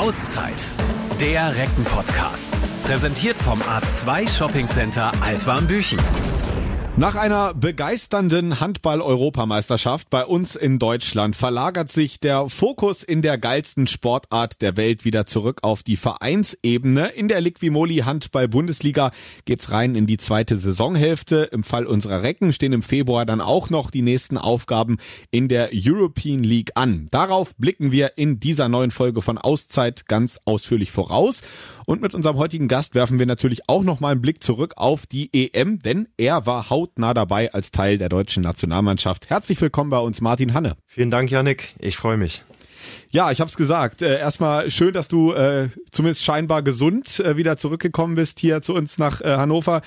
Auszeit. Der Recken-Podcast. Präsentiert vom A2 Shopping Center Altwarmbüchen. Nach einer begeisternden Handball-Europameisterschaft bei uns in Deutschland verlagert sich der Fokus in der geilsten Sportart der Welt wieder zurück auf die Vereinsebene. In der Liquimoli Handball-Bundesliga geht's rein in die zweite Saisonhälfte. Im Fall unserer Recken stehen im Februar dann auch noch die nächsten Aufgaben in der European League an. Darauf blicken wir in dieser neuen Folge von Auszeit ganz ausführlich voraus. Und mit unserem heutigen Gast werfen wir natürlich auch noch mal einen Blick zurück auf die EM, denn er war hautnah dabei als Teil der deutschen Nationalmannschaft. Herzlich willkommen bei uns, Martin Hanne. Vielen Dank, Yannick. Ich freue mich. Ja, ich habe es gesagt. Äh, erstmal schön, dass du äh, zumindest scheinbar gesund äh, wieder zurückgekommen bist hier zu uns nach äh, Hannover.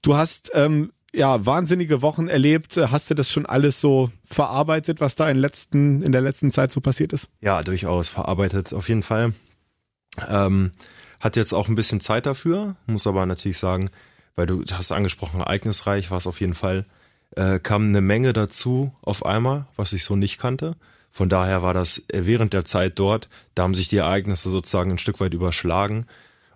Du hast ähm, ja wahnsinnige Wochen erlebt. Hast du das schon alles so verarbeitet, was da in, letzten, in der letzten Zeit so passiert ist? Ja, durchaus verarbeitet, auf jeden Fall. Ähm, hat jetzt auch ein bisschen Zeit dafür, muss aber natürlich sagen, weil du hast angesprochen, ereignisreich war es auf jeden Fall, äh, kam eine Menge dazu auf einmal, was ich so nicht kannte. Von daher war das äh, während der Zeit dort, da haben sich die Ereignisse sozusagen ein Stück weit überschlagen.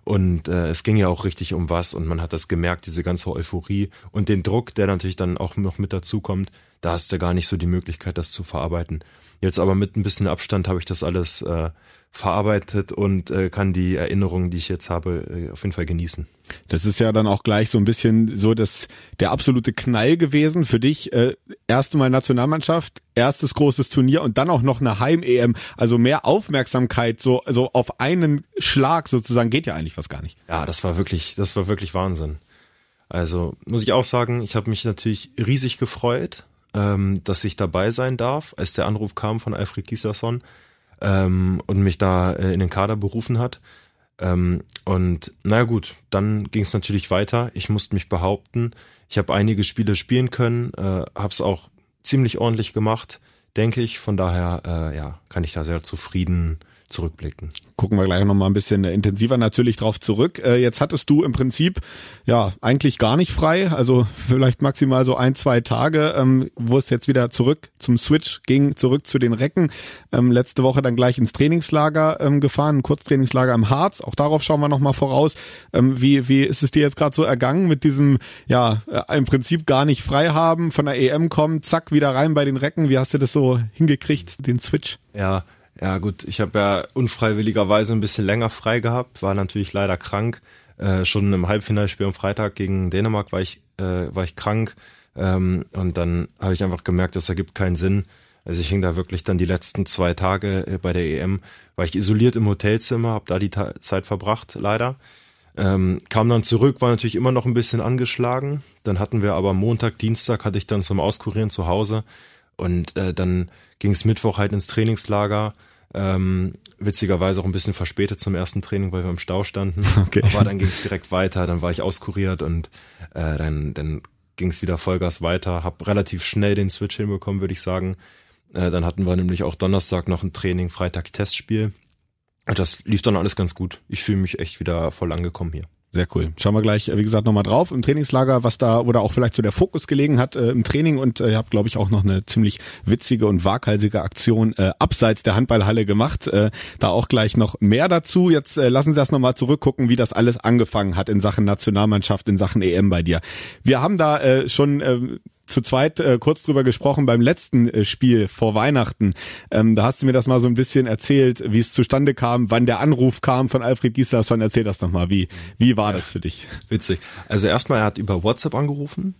Und äh, es ging ja auch richtig um was und man hat das gemerkt, diese ganze Euphorie und den Druck, der natürlich dann auch noch mit dazu kommt, da hast du gar nicht so die Möglichkeit, das zu verarbeiten. Jetzt aber mit ein bisschen Abstand habe ich das alles äh, verarbeitet und äh, kann die Erinnerungen, die ich jetzt habe, äh, auf jeden Fall genießen. Das ist ja dann auch gleich so ein bisschen so das der absolute Knall gewesen für dich. Äh, erste Mal Nationalmannschaft, erstes großes Turnier und dann auch noch eine Heim-EM. Also mehr Aufmerksamkeit so also auf einen Schlag sozusagen geht ja eigentlich fast gar nicht. Ja, das war wirklich, das war wirklich Wahnsinn. Also muss ich auch sagen, ich habe mich natürlich riesig gefreut, ähm, dass ich dabei sein darf, als der Anruf kam von Alfred Gislason ähm, und mich da äh, in den Kader berufen hat. Ähm, und naja gut, dann ging es natürlich weiter. Ich musste mich behaupten. Ich habe einige Spiele spielen können, äh, habe es auch ziemlich ordentlich gemacht, denke ich. Von daher äh, ja, kann ich da sehr zufrieden zurückblicken. Gucken wir gleich noch mal ein bisschen intensiver natürlich drauf zurück. Äh, jetzt hattest du im Prinzip ja eigentlich gar nicht frei, also vielleicht maximal so ein, zwei Tage, ähm, wo es jetzt wieder zurück zum Switch ging, zurück zu den Recken. Ähm, letzte Woche dann gleich ins Trainingslager ähm, gefahren, ein Kurztrainingslager im Harz. Auch darauf schauen wir noch mal voraus. Ähm, wie, wie ist es dir jetzt gerade so ergangen mit diesem, ja, äh, im Prinzip gar nicht frei haben, von der EM kommen, zack, wieder rein bei den Recken. Wie hast du das so hingekriegt, den Switch? Ja, ja gut, ich habe ja unfreiwilligerweise ein bisschen länger frei gehabt, war natürlich leider krank. Äh, schon im Halbfinalspiel am Freitag gegen Dänemark war ich, äh, war ich krank. Ähm, und dann habe ich einfach gemerkt, das ergibt keinen Sinn. Also ich hing da wirklich dann die letzten zwei Tage äh, bei der EM, war ich isoliert im Hotelzimmer, habe da die Ta Zeit verbracht, leider. Ähm, kam dann zurück, war natürlich immer noch ein bisschen angeschlagen. Dann hatten wir aber Montag, Dienstag hatte ich dann zum Auskurieren zu Hause und äh, dann ging es Mittwoch halt ins Trainingslager. Ähm, witzigerweise auch ein bisschen verspätet zum ersten Training, weil wir im Stau standen. Okay. Aber dann ging es direkt weiter, dann war ich auskuriert und äh, dann, dann ging es wieder Vollgas weiter. Hab relativ schnell den Switch hinbekommen, würde ich sagen. Äh, dann hatten wir nämlich auch Donnerstag noch ein Training, Freitag Testspiel. Das lief dann alles ganz gut. Ich fühle mich echt wieder voll angekommen hier. Sehr cool. Schauen wir gleich, wie gesagt, nochmal drauf im Trainingslager, was da, da auch vielleicht so der Fokus gelegen hat äh, im Training und äh, ihr habt, glaube ich, auch noch eine ziemlich witzige und waghalsige Aktion äh, abseits der Handballhalle gemacht. Äh, da auch gleich noch mehr dazu. Jetzt äh, lassen Sie das nochmal zurückgucken, wie das alles angefangen hat in Sachen Nationalmannschaft, in Sachen EM bei dir. Wir haben da äh, schon äh, zu zweit äh, kurz drüber gesprochen beim letzten äh, Spiel vor Weihnachten. Ähm, da hast du mir das mal so ein bisschen erzählt, wie es zustande kam, wann der Anruf kam von Alfred Gislason. Erzähl das nochmal. Wie, wie war das für dich? Witzig. Also erstmal, er hat über WhatsApp angerufen.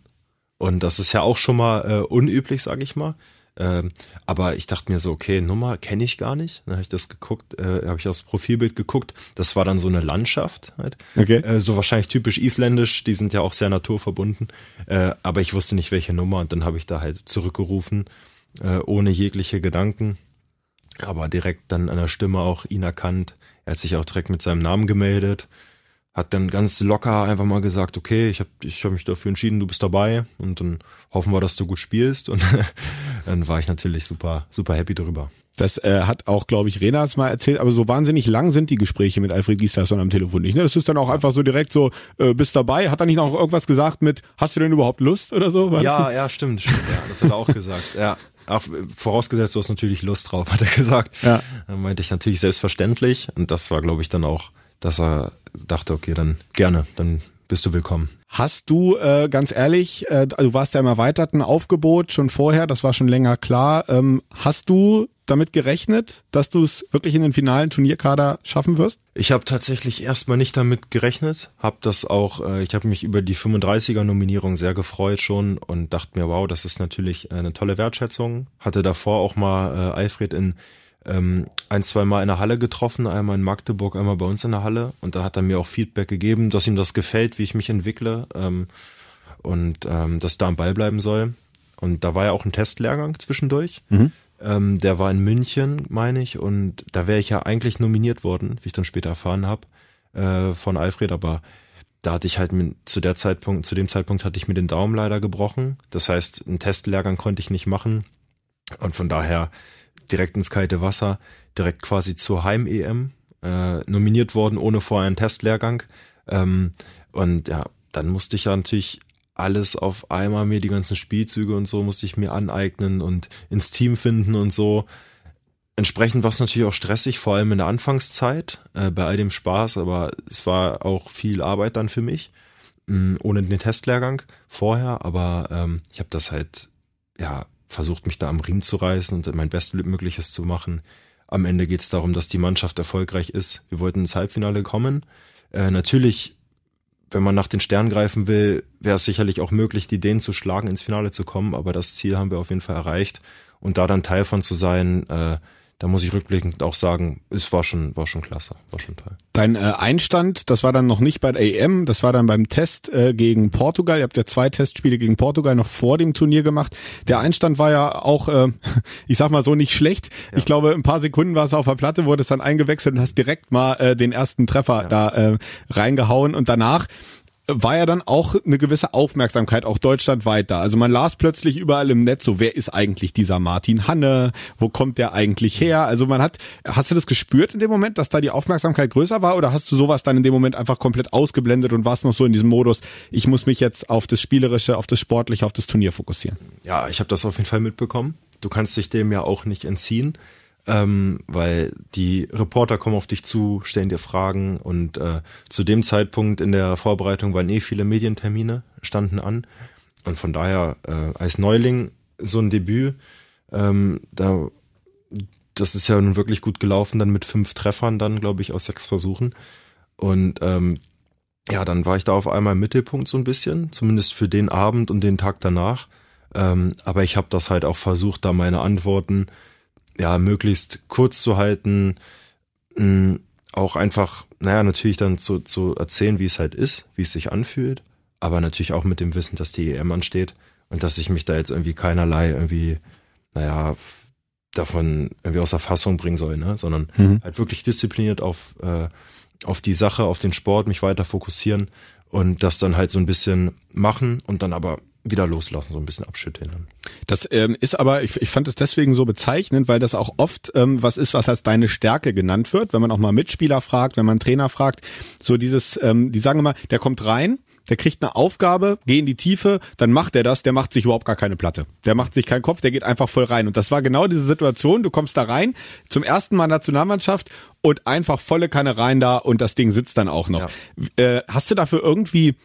Und das ist ja auch schon mal äh, unüblich, sage ich mal. Ähm, aber ich dachte mir so, okay, Nummer kenne ich gar nicht. Dann habe ich das geguckt, äh, habe ich aufs Profilbild geguckt. Das war dann so eine Landschaft, halt. okay. Äh, so wahrscheinlich typisch isländisch. Die sind ja auch sehr naturverbunden. Äh, aber ich wusste nicht welche Nummer und dann habe ich da halt zurückgerufen, äh, ohne jegliche Gedanken. Aber direkt dann an der Stimme auch ihn erkannt. Er hat sich auch direkt mit seinem Namen gemeldet hat dann ganz locker einfach mal gesagt, okay, ich habe ich hab mich dafür entschieden, du bist dabei und dann hoffen wir, dass du gut spielst und dann war ich natürlich super super happy darüber. Das äh, hat auch, glaube ich, Renas mal erzählt, aber so wahnsinnig lang sind die Gespräche mit Alfred Gislason am Telefon nicht. Ne? Das ist dann auch einfach so direkt so, äh, bist dabei. Hat er nicht noch irgendwas gesagt mit, hast du denn überhaupt Lust oder so? War ja, ja, stimmt, stimmt. Ja, das hat er auch gesagt. Ja, ach, vorausgesetzt, du hast natürlich Lust drauf, hat er gesagt. Ja. Dann meinte ich natürlich selbstverständlich. Und das war, glaube ich, dann auch, dass er dachte, okay, dann gerne, dann bist du willkommen. Hast du, äh, ganz ehrlich, äh, du warst ja im erweiterten Aufgebot schon vorher, das war schon länger klar. Ähm, hast du damit gerechnet, dass du es wirklich in den finalen Turnierkader schaffen wirst? Ich habe tatsächlich erstmal nicht damit gerechnet, habe das auch, äh, ich habe mich über die 35er Nominierung sehr gefreut schon und dachte mir, wow, das ist natürlich eine tolle Wertschätzung. Hatte davor auch mal äh, Alfred in ein, zwei Mal in der Halle getroffen, einmal in Magdeburg, einmal bei uns in der Halle. Und da hat er mir auch Feedback gegeben, dass ihm das gefällt, wie ich mich entwickle ähm, und ähm, dass da am Ball bleiben soll. Und da war ja auch ein Testlehrgang zwischendurch. Mhm. Ähm, der war in München, meine ich, und da wäre ich ja eigentlich nominiert worden, wie ich dann später erfahren habe, äh, von Alfred, aber da hatte ich halt mit, zu der Zeitpunkt, zu dem Zeitpunkt hatte ich mir den Daumen leider gebrochen. Das heißt, einen Testlehrgang konnte ich nicht machen. Und von daher direkt ins kalte Wasser, direkt quasi zur Heim-EM, äh, nominiert worden, ohne vorher einen Testlehrgang. Ähm, und ja, dann musste ich ja natürlich alles auf einmal mir die ganzen Spielzüge und so musste ich mir aneignen und ins Team finden und so. Entsprechend war es natürlich auch stressig, vor allem in der Anfangszeit, äh, bei all dem Spaß, aber es war auch viel Arbeit dann für mich, mh, mm, ohne den Testlehrgang vorher, aber ähm, ich habe das halt ja versucht, mich da am Riemen zu reißen und mein Bestmögliches zu machen. Am Ende geht es darum, dass die Mannschaft erfolgreich ist. Wir wollten ins Halbfinale kommen. Äh, natürlich, wenn man nach den Sternen greifen will, wäre es sicherlich auch möglich, die Dänen zu schlagen, ins Finale zu kommen. Aber das Ziel haben wir auf jeden Fall erreicht. Und da dann Teil von zu sein, äh, da muss ich rückblickend auch sagen, es war schon, war schon klasse, war schon toll. Dein äh, Einstand, das war dann noch nicht bei der EM, das war dann beim Test äh, gegen Portugal. Ihr habt ja zwei Testspiele gegen Portugal noch vor dem Turnier gemacht. Der Einstand war ja auch, äh, ich sag mal so, nicht schlecht. Ja. Ich glaube, ein paar Sekunden war es auf der Platte, wurde es dann eingewechselt und hast direkt mal äh, den ersten Treffer ja. da äh, reingehauen und danach war ja dann auch eine gewisse Aufmerksamkeit auch deutschlandweit da. Also man las plötzlich überall im Netz so, wer ist eigentlich dieser Martin Hanne? Wo kommt der eigentlich her? Also man hat, hast du das gespürt in dem Moment, dass da die Aufmerksamkeit größer war oder hast du sowas dann in dem Moment einfach komplett ausgeblendet und warst noch so in diesem Modus, ich muss mich jetzt auf das Spielerische, auf das Sportliche, auf das Turnier fokussieren? Ja, ich habe das auf jeden Fall mitbekommen. Du kannst dich dem ja auch nicht entziehen ähm, weil die Reporter kommen auf dich zu, stellen dir Fragen und äh, zu dem Zeitpunkt in der Vorbereitung waren eh viele Medientermine, standen an und von daher äh, als Neuling so ein Debüt, ähm, da das ist ja nun wirklich gut gelaufen, dann mit fünf Treffern dann, glaube ich, aus sechs Versuchen und ähm, ja, dann war ich da auf einmal im Mittelpunkt so ein bisschen, zumindest für den Abend und den Tag danach. Ähm, aber ich habe das halt auch versucht, da meine Antworten ja, möglichst kurz zu halten, mh, auch einfach, naja, natürlich dann zu, zu erzählen, wie es halt ist, wie es sich anfühlt, aber natürlich auch mit dem Wissen, dass die EM ansteht und dass ich mich da jetzt irgendwie keinerlei irgendwie, naja, davon irgendwie aus der Fassung bringen soll, ne? sondern mhm. halt wirklich diszipliniert auf, äh, auf die Sache, auf den Sport, mich weiter fokussieren und das dann halt so ein bisschen machen und dann aber wieder loslassen, so ein bisschen abschütteln. Das ähm, ist aber, ich, ich fand es deswegen so bezeichnend, weil das auch oft ähm, was ist, was als deine Stärke genannt wird, wenn man auch mal Mitspieler fragt, wenn man Trainer fragt, so dieses, ähm, die sagen immer, der kommt rein, der kriegt eine Aufgabe, geh in die Tiefe, dann macht er das, der macht sich überhaupt gar keine Platte. Der macht sich keinen Kopf, der geht einfach voll rein. Und das war genau diese Situation, du kommst da rein, zum ersten Mal Nationalmannschaft und einfach volle Kanne rein da und das Ding sitzt dann auch noch. Ja. Äh, hast du dafür irgendwie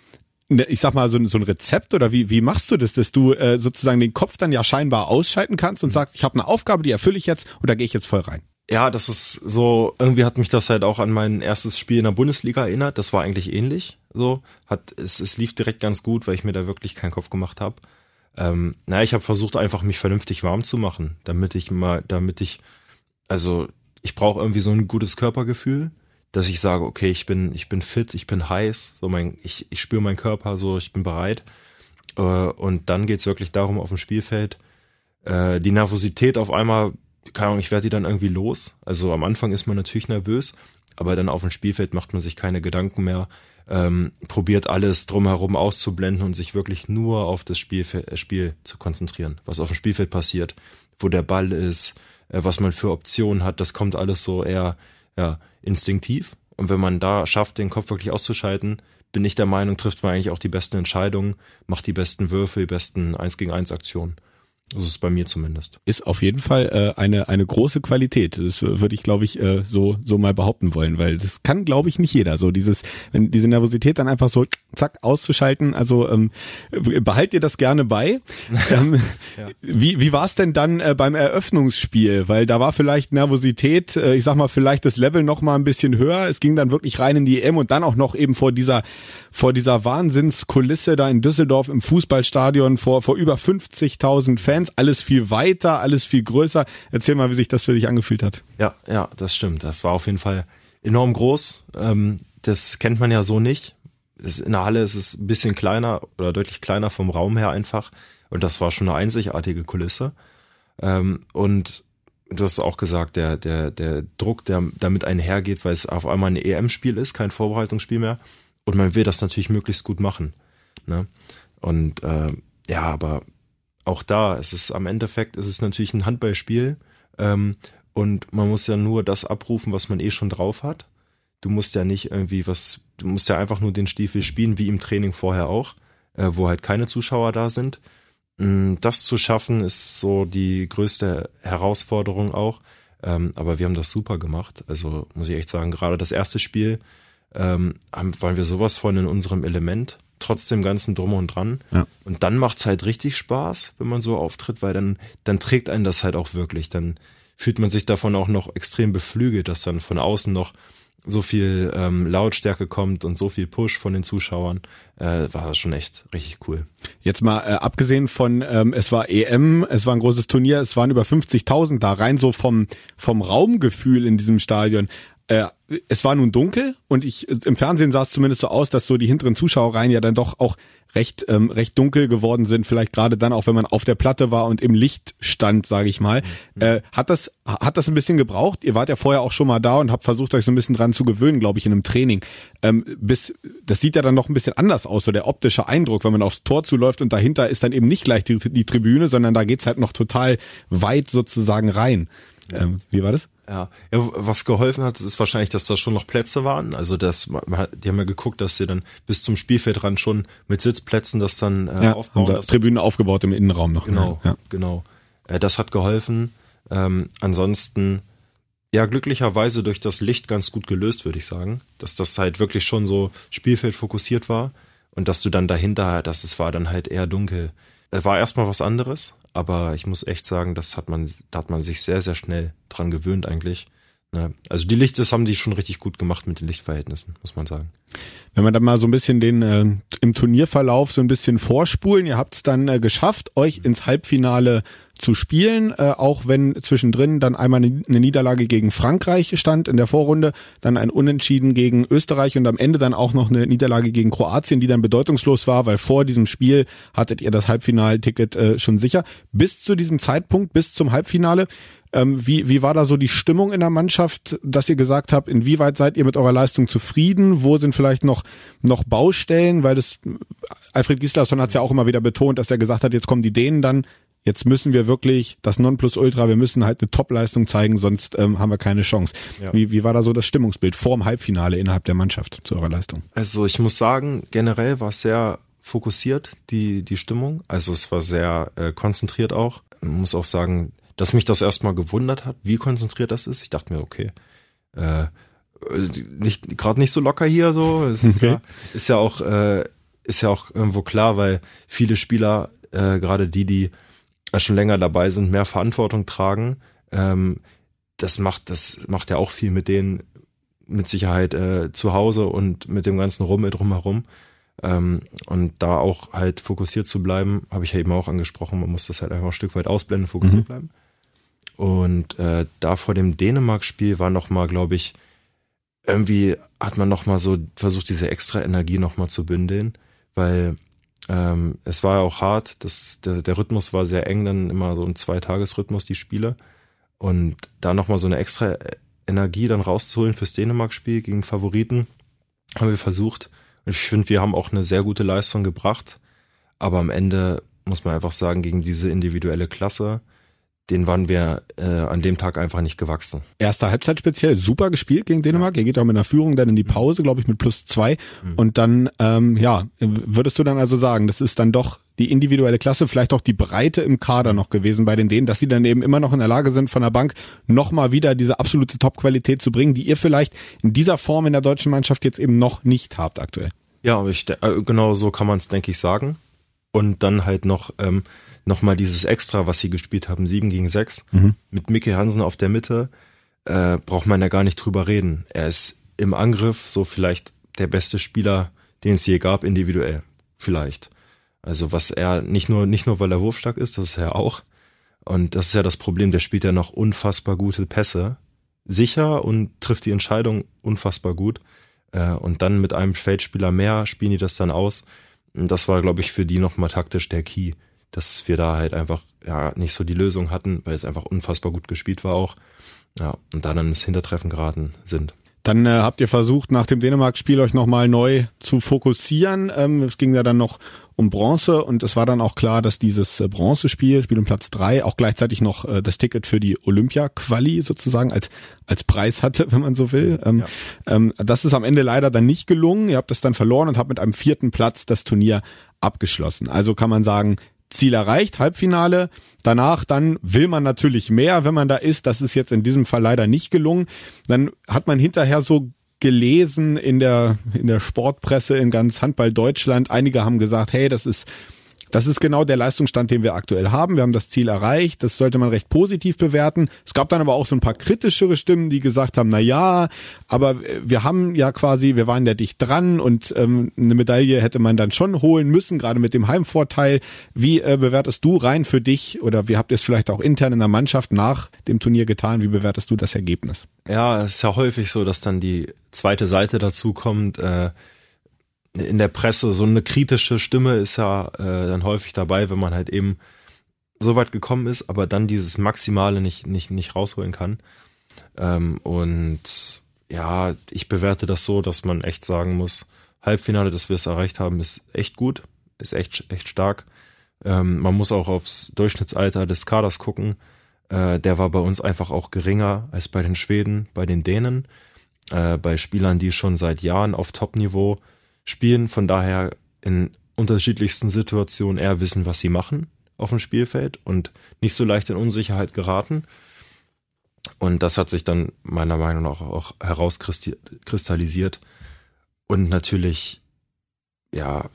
ich sag mal, so, so ein Rezept oder wie, wie machst du das, dass du äh, sozusagen den Kopf dann ja scheinbar ausschalten kannst und mhm. sagst, ich habe eine Aufgabe, die erfülle ich jetzt oder gehe ich jetzt voll rein? Ja, das ist so, irgendwie hat mich das halt auch an mein erstes Spiel in der Bundesliga erinnert. Das war eigentlich ähnlich. So, hat, es, es lief direkt ganz gut, weil ich mir da wirklich keinen Kopf gemacht habe. Ähm, naja, ich habe versucht, einfach mich vernünftig warm zu machen, damit ich mal, damit ich, also ich brauche irgendwie so ein gutes Körpergefühl dass ich sage, okay, ich bin, ich bin fit, ich bin heiß, so mein, ich, ich spüre meinen Körper, so ich bin bereit. Äh, und dann geht's wirklich darum, auf dem Spielfeld, äh, die Nervosität auf einmal, keine Ahnung, ich werde die dann irgendwie los. Also am Anfang ist man natürlich nervös, aber dann auf dem Spielfeld macht man sich keine Gedanken mehr, ähm, probiert alles drumherum auszublenden und sich wirklich nur auf das Spielfeld, äh, Spiel zu konzentrieren, was auf dem Spielfeld passiert, wo der Ball ist, äh, was man für Optionen hat, das kommt alles so eher ja, instinktiv. Und wenn man da schafft, den Kopf wirklich auszuschalten, bin ich der Meinung, trifft man eigentlich auch die besten Entscheidungen, macht die besten Würfe, die besten 1 gegen 1 Aktionen. Das ist bei mir zumindest. Ist auf jeden Fall äh, eine eine große Qualität. Das würde ich, glaube ich, äh, so so mal behaupten wollen, weil das kann, glaube ich, nicht jeder. So dieses, wenn diese Nervosität dann einfach so zack auszuschalten. Also ähm, behalt ihr das gerne bei. ähm, ja. Wie wie war es denn dann äh, beim Eröffnungsspiel? Weil da war vielleicht Nervosität, äh, ich sag mal vielleicht das Level noch mal ein bisschen höher. Es ging dann wirklich rein in die EM und dann auch noch eben vor dieser vor dieser Wahnsinnskulisse da in Düsseldorf im Fußballstadion vor vor über 50.000 Fans Fans, alles viel weiter, alles viel größer. Erzähl mal, wie sich das für dich angefühlt hat. Ja, ja, das stimmt. Das war auf jeden Fall enorm groß. Ähm, das kennt man ja so nicht. in der Halle ist es ein bisschen kleiner oder deutlich kleiner vom Raum her einfach. Und das war schon eine einzigartige Kulisse. Ähm, und du hast auch gesagt, der, der, der Druck, der damit einhergeht, weil es auf einmal ein EM-Spiel ist, kein Vorbereitungsspiel mehr. Und man will das natürlich möglichst gut machen. Ne? Und äh, ja, aber auch da, es ist am Endeffekt, es ist natürlich ein Handballspiel ähm, und man muss ja nur das abrufen, was man eh schon drauf hat. Du musst ja nicht irgendwie was, du musst ja einfach nur den Stiefel spielen, wie im Training vorher auch, äh, wo halt keine Zuschauer da sind. Mm, das zu schaffen ist so die größte Herausforderung auch. Ähm, aber wir haben das super gemacht. Also muss ich echt sagen, gerade das erste Spiel ähm, haben, waren wir sowas von in unserem Element trotz dem ganzen Drum und Dran. Ja. Und dann macht's halt richtig Spaß, wenn man so auftritt, weil dann, dann trägt einen das halt auch wirklich. Dann fühlt man sich davon auch noch extrem beflügelt, dass dann von außen noch so viel ähm, Lautstärke kommt und so viel Push von den Zuschauern, äh, war das schon echt richtig cool. Jetzt mal äh, abgesehen von, ähm, es war EM, es war ein großes Turnier, es waren über 50.000 da, rein so vom, vom Raumgefühl in diesem Stadion. Äh, es war nun dunkel und ich im Fernsehen sah es zumindest so aus, dass so die hinteren Zuschauerreihen ja dann doch auch recht ähm, recht dunkel geworden sind. Vielleicht gerade dann auch, wenn man auf der Platte war und im Licht stand, sage ich mal. Mhm. Äh, hat das hat das ein bisschen gebraucht? Ihr wart ja vorher auch schon mal da und habt versucht euch so ein bisschen dran zu gewöhnen, glaube ich, in einem Training. Ähm, bis das sieht ja dann noch ein bisschen anders aus, so der optische Eindruck, wenn man aufs Tor zuläuft und dahinter ist dann eben nicht gleich die, die Tribüne, sondern da geht's halt noch total weit sozusagen rein. Ähm, wie war das? Ja. ja, was geholfen hat, ist wahrscheinlich, dass da schon noch Plätze waren. Also das, man die haben ja geguckt, dass sie dann bis zum Spielfeldrand schon mit Sitzplätzen das dann äh, ja, aufbauen. Da Tribünen aufgebaut im Innenraum noch. Ne? Genau, ja. genau. Äh, das hat geholfen. Ähm, ansonsten, ja, glücklicherweise durch das Licht ganz gut gelöst, würde ich sagen. Dass das halt wirklich schon so Spielfeld fokussiert war und dass du dann dahinter, dass es war dann halt eher dunkel. Es war erstmal was anderes, aber ich muss echt sagen, das hat man, da hat man sich sehr, sehr schnell dran gewöhnt eigentlich. Ne? Also die Licht, das haben die schon richtig gut gemacht mit den Lichtverhältnissen, muss man sagen. Wenn wir dann mal so ein bisschen den äh, im Turnierverlauf so ein bisschen vorspulen, ihr habt es dann äh, geschafft, euch ins Halbfinale zu spielen, äh, auch wenn zwischendrin dann einmal eine, Niederlage gegen Frankreich stand in der Vorrunde, dann ein Unentschieden gegen Österreich und am Ende dann auch noch eine Niederlage gegen Kroatien, die dann bedeutungslos war, weil vor diesem Spiel hattet ihr das Halbfinalticket äh, schon sicher. Bis zu diesem Zeitpunkt, bis zum Halbfinale, ähm, wie, wie war da so die Stimmung in der Mannschaft, dass ihr gesagt habt, inwieweit seid ihr mit eurer Leistung zufrieden? Wo sind vielleicht noch, noch Baustellen? Weil das, Alfred Gislason hat es ja auch immer wieder betont, dass er gesagt hat, jetzt kommen die Dänen dann, jetzt müssen wir wirklich das Nonplusultra, wir müssen halt eine Topleistung zeigen, sonst ähm, haben wir keine Chance. Ja. Wie, wie war da so das Stimmungsbild vorm Halbfinale innerhalb der Mannschaft zu eurer Leistung? Also ich muss sagen, generell war es sehr fokussiert, die, die Stimmung. Also es war sehr äh, konzentriert auch. Man muss auch sagen, dass mich das erstmal gewundert hat, wie konzentriert das ist. Ich dachte mir, okay, äh, nicht gerade nicht so locker hier so. Es ist, okay. ja, ist ja auch äh, ist ja auch irgendwo klar, weil viele Spieler, äh, gerade die, die schon länger dabei sind, mehr Verantwortung tragen. Ähm, das macht das macht ja auch viel mit denen mit Sicherheit äh, zu Hause und mit dem ganzen Rummel drumherum. Ähm, und da auch halt fokussiert zu bleiben, habe ich ja eben auch angesprochen. Man muss das halt einfach ein Stück weit ausblenden, fokussiert mhm. bleiben. Und äh, da vor dem Dänemark-Spiel war noch mal, glaube ich, irgendwie hat man noch mal so versucht, diese extra Energie noch mal zu bündeln, weil ähm, es war ja auch hart. Das, der, der Rhythmus war sehr eng, dann immer so ein Zweitagesrhythmus die Spiele und da noch mal so eine extra Energie dann rauszuholen fürs Dänemark-Spiel gegen Favoriten haben wir versucht. Und ich finde, wir haben auch eine sehr gute Leistung gebracht, aber am Ende muss man einfach sagen, gegen diese individuelle Klasse den waren wir äh, an dem Tag einfach nicht gewachsen. Erste Halbzeit speziell super gespielt gegen Dänemark. Ja. Ihr geht auch mit einer Führung dann in die Pause, glaube ich, mit plus zwei. Mhm. Und dann, ähm, ja, würdest du dann also sagen, das ist dann doch die individuelle Klasse, vielleicht auch die Breite im Kader noch gewesen bei den Dänen, dass sie dann eben immer noch in der Lage sind, von der Bank nochmal wieder diese absolute Top-Qualität zu bringen, die ihr vielleicht in dieser Form in der deutschen Mannschaft jetzt eben noch nicht habt aktuell. Ja, ich, äh, genau so kann man es, denke ich, sagen. Und dann halt noch, ähm, noch mal dieses Extra, was sie gespielt haben, 7 gegen 6, mhm. mit Mickey Hansen auf der Mitte, äh, braucht man ja gar nicht drüber reden. Er ist im Angriff so vielleicht der beste Spieler, den es je gab, individuell. Vielleicht. Also was er nicht nur, nicht nur weil er wurfstark ist, das ist er auch. Und das ist ja das Problem, der spielt ja noch unfassbar gute Pässe. Sicher und trifft die Entscheidung unfassbar gut. Äh, und dann mit einem Feldspieler mehr spielen die das dann aus. Und das war, glaube ich, für die nochmal taktisch der Key, dass wir da halt einfach ja nicht so die Lösung hatten, weil es einfach unfassbar gut gespielt war auch. Ja, und da dann ins Hintertreffen geraten sind. Dann äh, habt ihr versucht, nach dem Dänemark-Spiel euch nochmal neu zu fokussieren. Ähm, es ging ja dann noch um Bronze und es war dann auch klar, dass dieses äh, Bronzespiel, Spiel um Platz drei, auch gleichzeitig noch äh, das Ticket für die Olympia-Quali sozusagen als, als Preis hatte, wenn man so will. Ähm, ja. ähm, das ist am Ende leider dann nicht gelungen. Ihr habt das dann verloren und habt mit einem vierten Platz das Turnier abgeschlossen. Also kann man sagen, Ziel erreicht, Halbfinale. Danach dann will man natürlich mehr, wenn man da ist. Das ist jetzt in diesem Fall leider nicht gelungen. Dann hat man hinterher so gelesen in der, in der Sportpresse in ganz Handball Deutschland. Einige haben gesagt, hey, das ist das ist genau der Leistungsstand, den wir aktuell haben. Wir haben das Ziel erreicht. Das sollte man recht positiv bewerten. Es gab dann aber auch so ein paar kritischere Stimmen, die gesagt haben, na ja, aber wir haben ja quasi, wir waren ja dicht dran und ähm, eine Medaille hätte man dann schon holen müssen, gerade mit dem Heimvorteil. Wie äh, bewertest du rein für dich oder wie habt ihr es vielleicht auch intern in der Mannschaft nach dem Turnier getan? Wie bewertest du das Ergebnis? Ja, es ist ja häufig so, dass dann die zweite Seite dazu kommt. Äh in der Presse so eine kritische Stimme ist ja äh, dann häufig dabei, wenn man halt eben so weit gekommen ist, aber dann dieses Maximale nicht, nicht, nicht rausholen kann. Ähm, und ja, ich bewerte das so, dass man echt sagen muss, Halbfinale, dass wir es erreicht haben, ist echt gut, ist echt, echt stark. Ähm, man muss auch aufs Durchschnittsalter des Kaders gucken. Äh, der war bei uns einfach auch geringer als bei den Schweden, bei den Dänen, äh, bei Spielern, die schon seit Jahren auf Top-Niveau spielen, von daher in unterschiedlichsten Situationen eher wissen, was sie machen auf dem Spielfeld und nicht so leicht in Unsicherheit geraten. Und das hat sich dann meiner Meinung nach auch herauskristallisiert. Und natürlich, ja,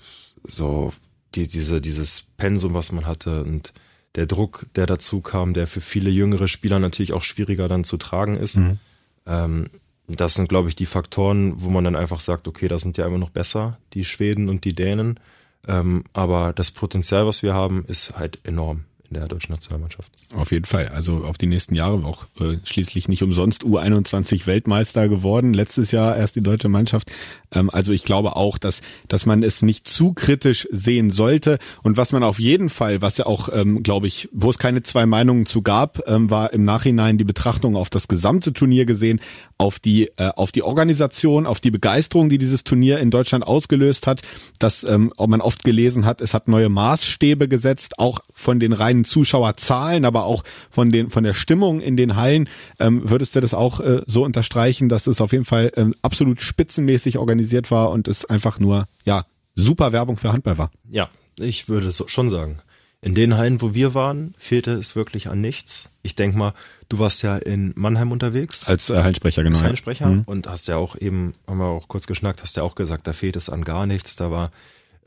so die, diese, dieses Pensum, was man hatte und der Druck, der dazu kam, der für viele jüngere Spieler natürlich auch schwieriger dann zu tragen ist. Mhm. Ähm, das sind, glaube ich, die Faktoren, wo man dann einfach sagt, okay, da sind ja immer noch besser, die Schweden und die Dänen. Ähm, aber das Potenzial, was wir haben, ist halt enorm in der deutschen Nationalmannschaft. Auf jeden Fall. Also auf die nächsten Jahre auch äh, schließlich nicht umsonst U21 Weltmeister geworden. Letztes Jahr erst die deutsche Mannschaft. Ähm, also ich glaube auch, dass, dass man es nicht zu kritisch sehen sollte. Und was man auf jeden Fall, was ja auch, ähm, glaube ich, wo es keine zwei Meinungen zu gab, ähm, war im Nachhinein die Betrachtung auf das gesamte Turnier gesehen, auf die, äh, auf die Organisation, auf die Begeisterung, die dieses Turnier in Deutschland ausgelöst hat, dass ähm, man oft gelesen hat, es hat neue Maßstäbe gesetzt, auch von den reinen Zuschauerzahlen, aber auch von den von der Stimmung in den Hallen. Ähm, würdest du das auch äh, so unterstreichen, dass es auf jeden Fall ähm, absolut spitzenmäßig organisiert war und es einfach nur ja super Werbung für Handball war? Ja, ich würde so schon sagen. In den Hallen, wo wir waren, fehlte es wirklich an nichts. Ich denk mal, du warst ja in Mannheim unterwegs. Als äh, Hallensprecher, genau. Als Hallensprecher. Mhm. Und hast ja auch eben, haben wir auch kurz geschnackt, hast ja auch gesagt, da fehlt es an gar nichts. Da war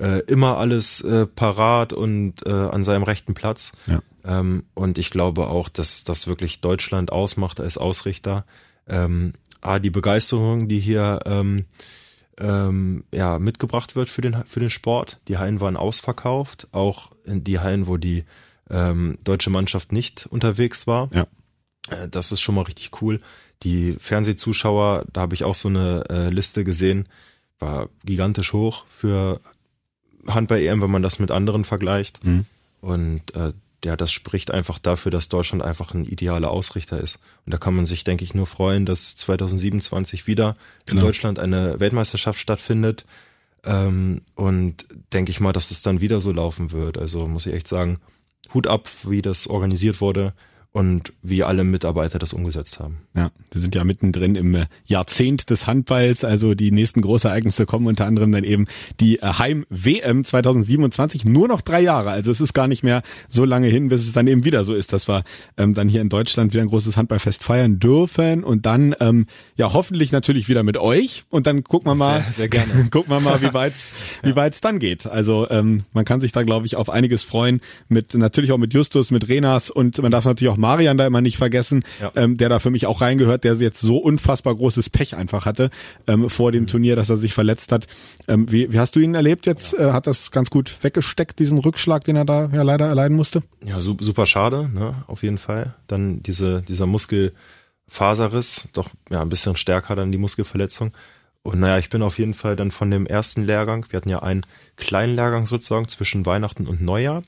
äh, immer alles äh, parat und äh, an seinem rechten Platz. Ja. Ähm, und ich glaube auch, dass das wirklich Deutschland ausmacht als Ausrichter. Ähm, A, die Begeisterung, die hier ähm, ähm, ja, mitgebracht wird für den, für den Sport. Die Hallen waren ausverkauft, auch in die Hallen, wo die ähm, deutsche Mannschaft nicht unterwegs war. Ja. Äh, das ist schon mal richtig cool. Die Fernsehzuschauer, da habe ich auch so eine äh, Liste gesehen, war gigantisch hoch für Handball-EM, wenn man das mit anderen vergleicht. Mhm. Und äh, ja, das spricht einfach dafür, dass Deutschland einfach ein idealer Ausrichter ist. Und da kann man sich, denke ich, nur freuen, dass 2027 wieder genau. in Deutschland eine Weltmeisterschaft stattfindet. Ähm, und denke ich mal, dass es dann wieder so laufen wird. Also muss ich echt sagen, Hut ab, wie das organisiert wurde. Und wie alle Mitarbeiter das umgesetzt haben. Ja, wir sind ja mittendrin im äh, Jahrzehnt des Handballs, also die nächsten Großereignisse kommen unter anderem dann eben die äh, Heim-WM 2027, nur noch drei Jahre, also es ist gar nicht mehr so lange hin, bis es dann eben wieder so ist, dass wir ähm, dann hier in Deutschland wieder ein großes Handballfest feiern dürfen. Und dann ähm, ja hoffentlich natürlich wieder mit euch. Und dann gucken wir mal, sehr, sehr gerne. gucken wir mal, wie weit's, wie weit's dann geht. Also ähm, man kann sich da glaube ich auf einiges freuen, mit natürlich auch mit Justus, mit Renas. Und man darf natürlich auch Marian da immer nicht vergessen, ja. ähm, der da für mich auch reingehört, der jetzt so unfassbar großes Pech einfach hatte ähm, vor dem mhm. Turnier, dass er sich verletzt hat. Ähm, wie, wie hast du ihn erlebt jetzt? Äh, hat das ganz gut weggesteckt, diesen Rückschlag, den er da ja leider erleiden musste? Ja, super schade, ne, auf jeden Fall. Dann diese, dieser Muskelfaserriss, doch ja ein bisschen stärker dann die Muskelverletzung. Und naja, ich bin auf jeden Fall dann von dem ersten Lehrgang, wir hatten ja einen kleinen Lehrgang sozusagen zwischen Weihnachten und Neujahr.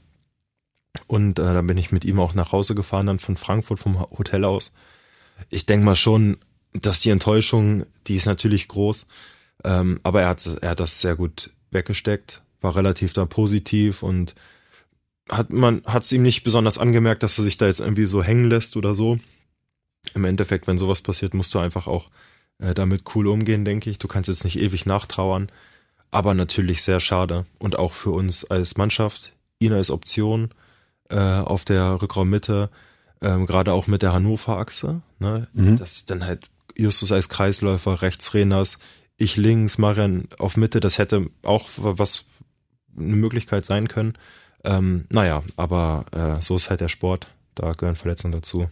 Und äh, dann bin ich mit ihm auch nach Hause gefahren, dann von Frankfurt vom Hotel aus. Ich denke mal schon, dass die Enttäuschung, die ist natürlich groß, ähm, aber er hat, er hat das sehr gut weggesteckt, war relativ da positiv und hat man hat es ihm nicht besonders angemerkt, dass er sich da jetzt irgendwie so hängen lässt oder so. Im Endeffekt, wenn sowas passiert, musst du einfach auch äh, damit cool umgehen, denke ich. Du kannst jetzt nicht ewig nachtrauern, aber natürlich sehr schade und auch für uns als Mannschaft. Ina ist Option äh, auf der Rückraummitte, ähm, gerade auch mit der Hannover-Achse. Ne? Mhm. Das dann halt Justus als Kreisläufer, rechts Renas, ich links, Marian auf Mitte, das hätte auch was eine Möglichkeit sein können. Ähm, naja, aber äh, so ist halt der Sport, da gehören Verletzungen dazu.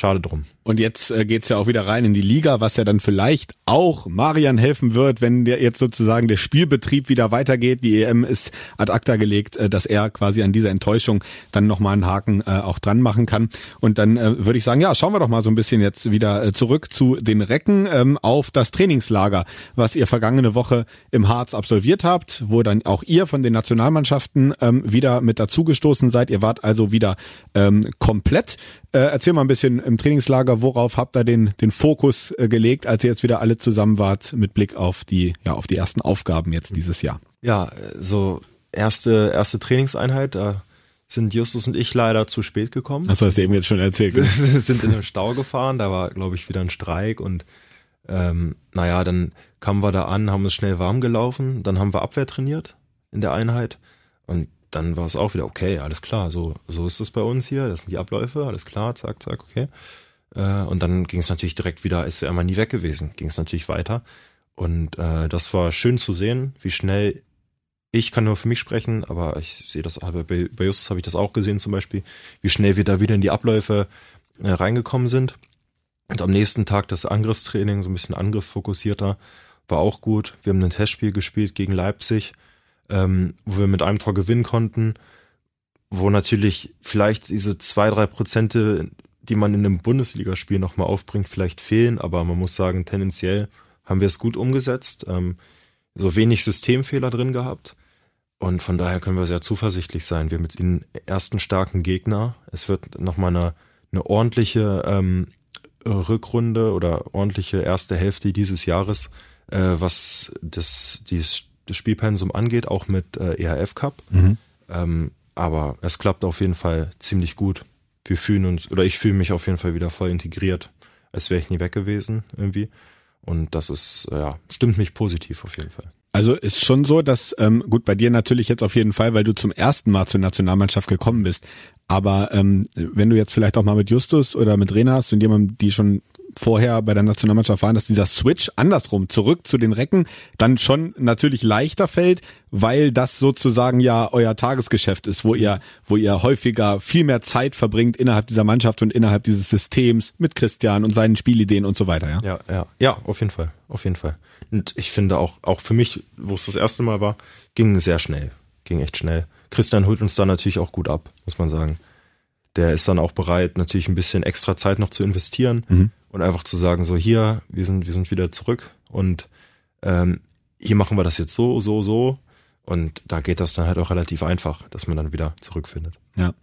Schade drum. Und jetzt äh, geht's ja auch wieder rein in die Liga, was ja dann vielleicht auch Marian helfen wird, wenn der jetzt sozusagen der Spielbetrieb wieder weitergeht. Die EM ist ad acta gelegt, äh, dass er quasi an dieser Enttäuschung dann nochmal einen Haken äh, auch dran machen kann. Und dann äh, würde ich sagen, ja, schauen wir doch mal so ein bisschen jetzt wieder äh, zurück zu den Recken ähm, auf das Trainingslager, was ihr vergangene Woche im Harz absolviert habt, wo dann auch ihr von den Nationalmannschaften ähm, wieder mit dazugestoßen seid. Ihr wart also wieder ähm, komplett. Äh, erzähl mal ein bisschen im Trainingslager, worauf habt ihr den, den Fokus äh, gelegt, als ihr jetzt wieder alle zusammen wart mit Blick auf die, ja, auf die ersten Aufgaben jetzt dieses Jahr? Ja, so erste, erste Trainingseinheit, da sind Justus und ich leider zu spät gekommen. Das hast du eben jetzt schon erzählt. Wir sind in den Stau gefahren, da war, glaube ich, wieder ein Streik und ähm, naja, dann kamen wir da an, haben uns schnell warm gelaufen, dann haben wir Abwehr trainiert in der Einheit und dann war es auch wieder okay, alles klar, so, so ist es bei uns hier, das sind die Abläufe, alles klar, zack, zack, okay. Äh, und dann ging es natürlich direkt wieder, als wäre man nie weg gewesen, ging es natürlich weiter. Und äh, das war schön zu sehen, wie schnell ich kann nur für mich sprechen, aber ich sehe das, bei, bei Justus habe ich das auch gesehen zum Beispiel, wie schnell wir da wieder in die Abläufe äh, reingekommen sind. Und am nächsten Tag das Angriffstraining, so ein bisschen angriffsfokussierter, war auch gut. Wir haben ein Testspiel gespielt gegen Leipzig, ähm, wo wir mit einem Tor gewinnen konnten, wo natürlich vielleicht diese zwei, drei Prozente die man in einem Bundesligaspiel nochmal aufbringt, vielleicht fehlen, aber man muss sagen, tendenziell haben wir es gut umgesetzt, ähm, so wenig Systemfehler drin gehabt. Und von daher können wir sehr zuversichtlich sein. Wir jetzt den ersten starken Gegner. Es wird nochmal eine, eine ordentliche ähm, Rückrunde oder ordentliche erste Hälfte dieses Jahres, äh, was das, dieses, das Spielpensum angeht, auch mit äh, EHF Cup. Mhm. Ähm, aber es klappt auf jeden Fall ziemlich gut wir fühlen uns, oder ich fühle mich auf jeden Fall wieder voll integriert, als wäre ich nie weg gewesen irgendwie. Und das ist, ja, stimmt mich positiv auf jeden Fall. Also ist schon so, dass, ähm, gut, bei dir natürlich jetzt auf jeden Fall, weil du zum ersten Mal zur Nationalmannschaft gekommen bist. Aber ähm, wenn du jetzt vielleicht auch mal mit Justus oder mit Rena hast und jemandem, die schon vorher bei der Nationalmannschaft waren, dass dieser Switch andersrum zurück zu den Recken dann schon natürlich leichter fällt, weil das sozusagen ja euer Tagesgeschäft ist, wo ihr, wo ihr häufiger viel mehr Zeit verbringt innerhalb dieser Mannschaft und innerhalb dieses Systems mit Christian und seinen Spielideen und so weiter, ja? Ja, ja, ja, auf jeden Fall, auf jeden Fall. Und ich finde auch, auch für mich, wo es das erste Mal war, ging sehr schnell, ging echt schnell. Christian holt uns da natürlich auch gut ab, muss man sagen. Der ist dann auch bereit, natürlich ein bisschen extra Zeit noch zu investieren. Mhm und einfach zu sagen, so hier, wir sind, wir sind wieder zurück und ähm, hier machen wir das jetzt so, so, so. Und da geht das dann halt auch relativ einfach, dass man dann wieder zurückfindet. Ja.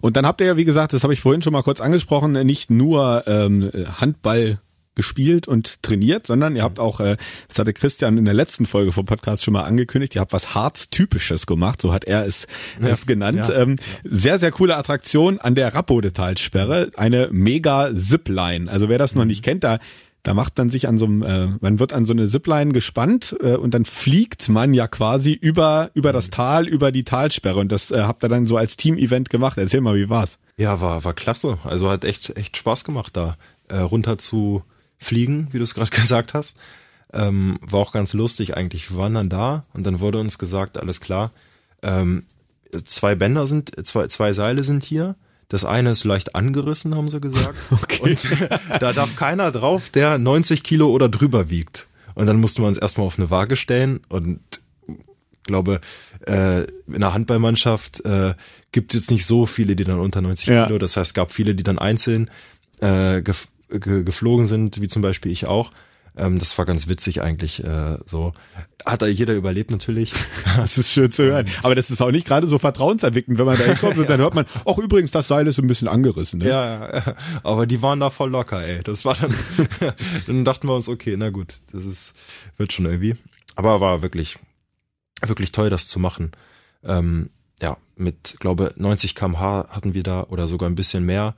Und dann habt ihr ja, wie gesagt, das habe ich vorhin schon mal kurz angesprochen, nicht nur ähm, Handball gespielt und trainiert, sondern ihr habt auch, äh, das hatte Christian in der letzten Folge vom Podcast schon mal angekündigt, ihr habt was Harz-typisches gemacht, so hat er es, ja, es genannt. Ja, ähm, sehr, sehr coole Attraktion an der Rappodetalsperre, eine mega Zipline. Also wer das noch nicht kennt, da da macht man sich an so einem, äh, man wird an so eine Zipline gespannt äh, und dann fliegt man ja quasi über über das Tal, über die Talsperre und das äh, habt ihr dann so als Team-Event gemacht. Erzähl mal, wie war's? Ja, war war klasse. Also hat echt echt Spaß gemacht da äh, runter zu fliegen, wie du es gerade gesagt hast. Ähm, war auch ganz lustig eigentlich. Wir waren dann da und dann wurde uns gesagt, alles klar, ähm, zwei Bänder sind, zwei, zwei Seile sind hier das eine ist leicht angerissen, haben sie gesagt. Okay. Und da darf keiner drauf, der 90 Kilo oder drüber wiegt. Und dann mussten wir uns erstmal auf eine Waage stellen und glaube, äh, in der Handballmannschaft äh, gibt es jetzt nicht so viele, die dann unter 90 ja. Kilo. Das heißt, es gab viele, die dann einzeln äh, ge geflogen sind, wie zum Beispiel ich auch. Ähm, das war ganz witzig eigentlich äh, so. Hat da jeder überlebt natürlich. das ist schön zu hören. Aber das ist auch nicht gerade so vertrauenserweckend, wenn man da hinkommt und dann hört man, ach übrigens, das Seil ist ein bisschen angerissen. Ne? Ja, ja, aber die waren da voll locker, ey. Das war dann, dann dachten wir uns, okay, na gut, das ist, wird schon irgendwie. Aber war wirklich, wirklich toll, das zu machen. Ähm, ja, mit, glaube 90 kmh hatten wir da oder sogar ein bisschen mehr,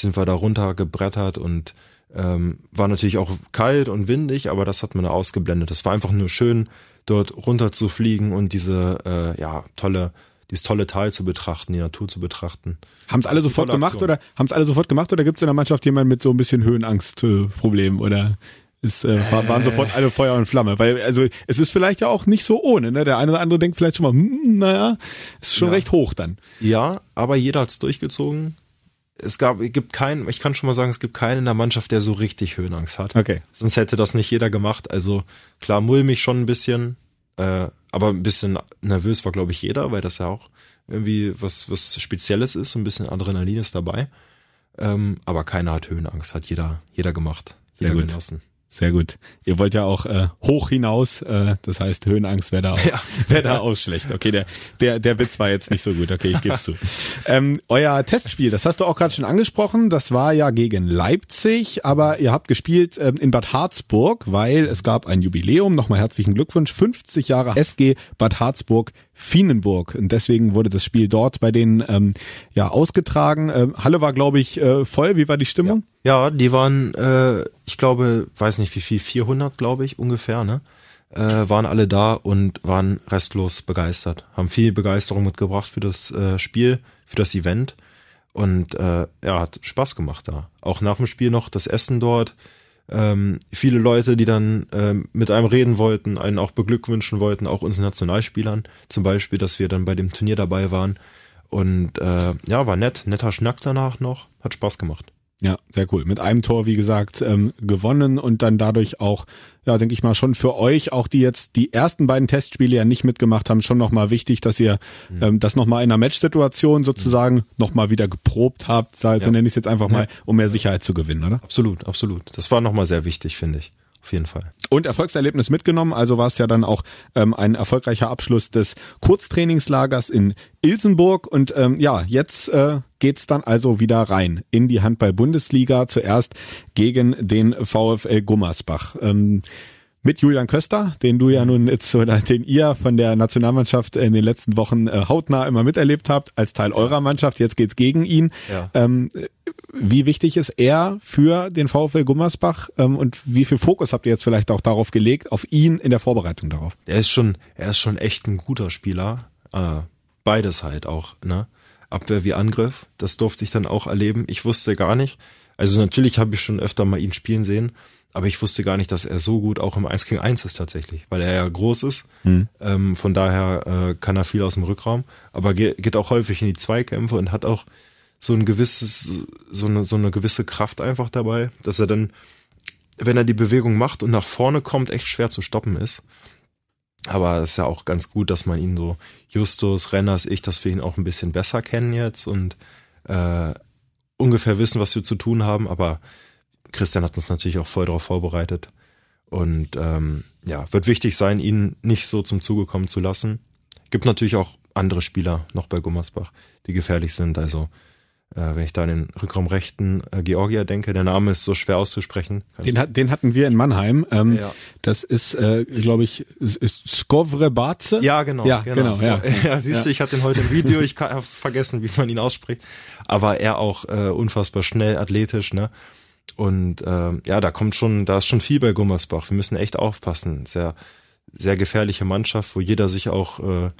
sind wir da runtergebrettert und ähm, war natürlich auch kalt und windig, aber das hat man da ausgeblendet. Das war einfach nur schön, dort runter zu fliegen und diese äh, ja tolle dieses tolle Tal zu betrachten, die Natur zu betrachten. Haben es alle sofort gemacht oder haben es alle sofort gemacht oder gibt es in der Mannschaft jemanden mit so ein bisschen Höhenangstproblem oder ist, äh, waren sofort alle Feuer und Flamme? Weil also es ist vielleicht ja auch nicht so ohne. Ne? Der eine oder andere denkt vielleicht schon mal, hm, naja, ist schon ja. recht hoch dann. Ja, aber jeder hat's durchgezogen es gab, gibt keinen, ich kann schon mal sagen, es gibt keinen in der Mannschaft, der so richtig Höhenangst hat. Okay. Sonst hätte das nicht jeder gemacht. Also klar, mulmig schon ein bisschen, äh, aber ein bisschen nervös war, glaube ich, jeder, weil das ja auch irgendwie was, was Spezielles ist, ein bisschen Adrenalin ist dabei. Ähm, aber keiner hat Höhenangst, hat jeder, jeder gemacht. Sehr gut. Genossen. Sehr gut. Ihr wollt ja auch äh, hoch hinaus, äh, das heißt Höhenangst wäre da, auch, ja. wär da auch schlecht. Okay, der, der, der Witz war jetzt nicht so gut, okay, ich gebe zu. Ähm, euer Testspiel, das hast du auch gerade schon angesprochen, das war ja gegen Leipzig, aber ihr habt gespielt ähm, in Bad Harzburg, weil es gab ein Jubiläum, nochmal herzlichen Glückwunsch, 50 Jahre SG Bad Harzburg Fienenburg. Und deswegen wurde das Spiel dort bei denen ähm, ja ausgetragen. Ähm, Halle war, glaube ich, äh, voll. Wie war die Stimmung? Ja, ja die waren, äh, ich glaube, weiß nicht wie viel, 400, glaube ich, ungefähr, ne? Äh, waren alle da und waren restlos begeistert. Haben viel Begeisterung mitgebracht für das äh, Spiel, für das Event. Und äh, ja, hat Spaß gemacht da. Auch nach dem Spiel noch das Essen dort ähm, viele Leute, die dann ähm, mit einem reden wollten, einen auch beglückwünschen wollten, auch uns Nationalspielern zum Beispiel, dass wir dann bei dem Turnier dabei waren. Und äh, ja, war nett, netter Schnack danach noch, hat Spaß gemacht. Ja, sehr cool. Mit einem Tor, wie gesagt, ähm, gewonnen und dann dadurch auch, ja, denke ich mal, schon für euch, auch die jetzt die ersten beiden Testspiele ja nicht mitgemacht haben, schon nochmal wichtig, dass ihr mhm. ähm, das nochmal in einer Matchsituation sozusagen mhm. nochmal wieder geprobt habt, so ja. nenne ich es jetzt einfach mal, um mehr Sicherheit zu gewinnen, oder? Absolut, absolut. Das war nochmal sehr wichtig, finde ich. Auf jeden Fall. Und Erfolgserlebnis mitgenommen, also war es ja dann auch ähm, ein erfolgreicher Abschluss des Kurztrainingslagers in Ilsenburg. Und ähm, ja, jetzt äh, geht's dann also wieder rein in die Handball-Bundesliga, zuerst gegen den VfL Gummersbach. Ähm, mit Julian Köster, den du ja nun jetzt oder den ihr von der Nationalmannschaft in den letzten Wochen äh, hautnah immer miterlebt habt als Teil eurer Mannschaft. Jetzt geht's gegen ihn. Ja. Ähm, wie wichtig ist er für den VfL Gummersbach ähm, und wie viel Fokus habt ihr jetzt vielleicht auch darauf gelegt, auf ihn in der Vorbereitung darauf? Er ist schon, er ist schon echt ein guter Spieler. Äh, beides halt auch, ne? Abwehr wie Angriff. Das durfte ich dann auch erleben. Ich wusste gar nicht. Also natürlich habe ich schon öfter mal ihn spielen sehen aber ich wusste gar nicht, dass er so gut auch im 1 gegen 1 ist tatsächlich, weil er ja groß ist. Mhm. Ähm, von daher äh, kann er viel aus dem Rückraum, aber geht, geht auch häufig in die Zweikämpfe und hat auch so ein gewisses, so eine, so eine gewisse Kraft einfach dabei, dass er dann, wenn er die Bewegung macht und nach vorne kommt, echt schwer zu stoppen ist. Aber es ist ja auch ganz gut, dass man ihn so, Justus, Renners, ich, dass wir ihn auch ein bisschen besser kennen jetzt und äh, ungefähr wissen, was wir zu tun haben, aber Christian hat uns natürlich auch voll darauf vorbereitet. Und ähm, ja, wird wichtig sein, ihn nicht so zum Zuge kommen zu lassen. Gibt natürlich auch andere Spieler noch bei Gummersbach, die gefährlich sind. Also wenn ich da an den Rückraum rechten äh, Georgia denke, der Name ist so schwer auszusprechen. Den, hat, den hatten wir in Mannheim. Ähm, ja. Das ist, äh, glaube ich, ist Skovre Barze. Ja, genau. Ja, genau. genau ja. ja, siehst du, ich hatte den heute im Video, ich habe vergessen, wie man ihn ausspricht. Aber er auch äh, unfassbar schnell, athletisch, ne? Und äh, ja, da kommt schon, da ist schon viel bei Gummersbach. Wir müssen echt aufpassen. Sehr, sehr gefährliche Mannschaft, wo jeder sich auch äh,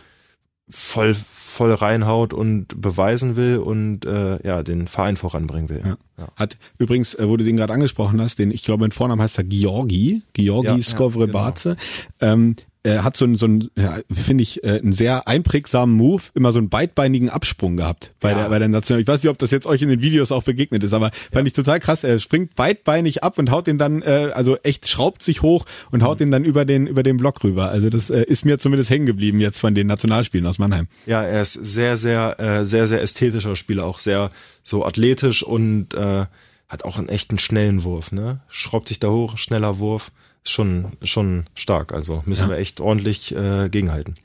voll voll reinhaut und beweisen will und äh, ja den Verein voranbringen will. Ja. Ja. Hat übrigens, äh, wo du den gerade angesprochen hast, den ich glaube mit Vornamen heißt er Georgi, Georgi ja, Skovre ja, genau. ähm, er hat so ein, so ein ja, finde ich, äh, einen sehr einprägsamen Move, immer so einen beidbeinigen Absprung gehabt bei ja. der bei der National. Ich weiß nicht, ob das jetzt euch in den Videos auch begegnet ist, aber ja. fand ich total krass. Er springt beidbeinig ab und haut den dann, äh, also echt schraubt sich hoch und haut mhm. den dann über den über den Block rüber. Also das äh, ist mir zumindest hängen geblieben jetzt von den Nationalspielen aus Mannheim. Ja, er ist sehr sehr äh, sehr sehr ästhetischer Spieler, auch sehr so athletisch und äh, hat auch einen echten schnellen Wurf. Ne, schraubt sich da hoch, schneller Wurf schon, schon stark. Also müssen ja. wir echt ordentlich äh, gegenhalten.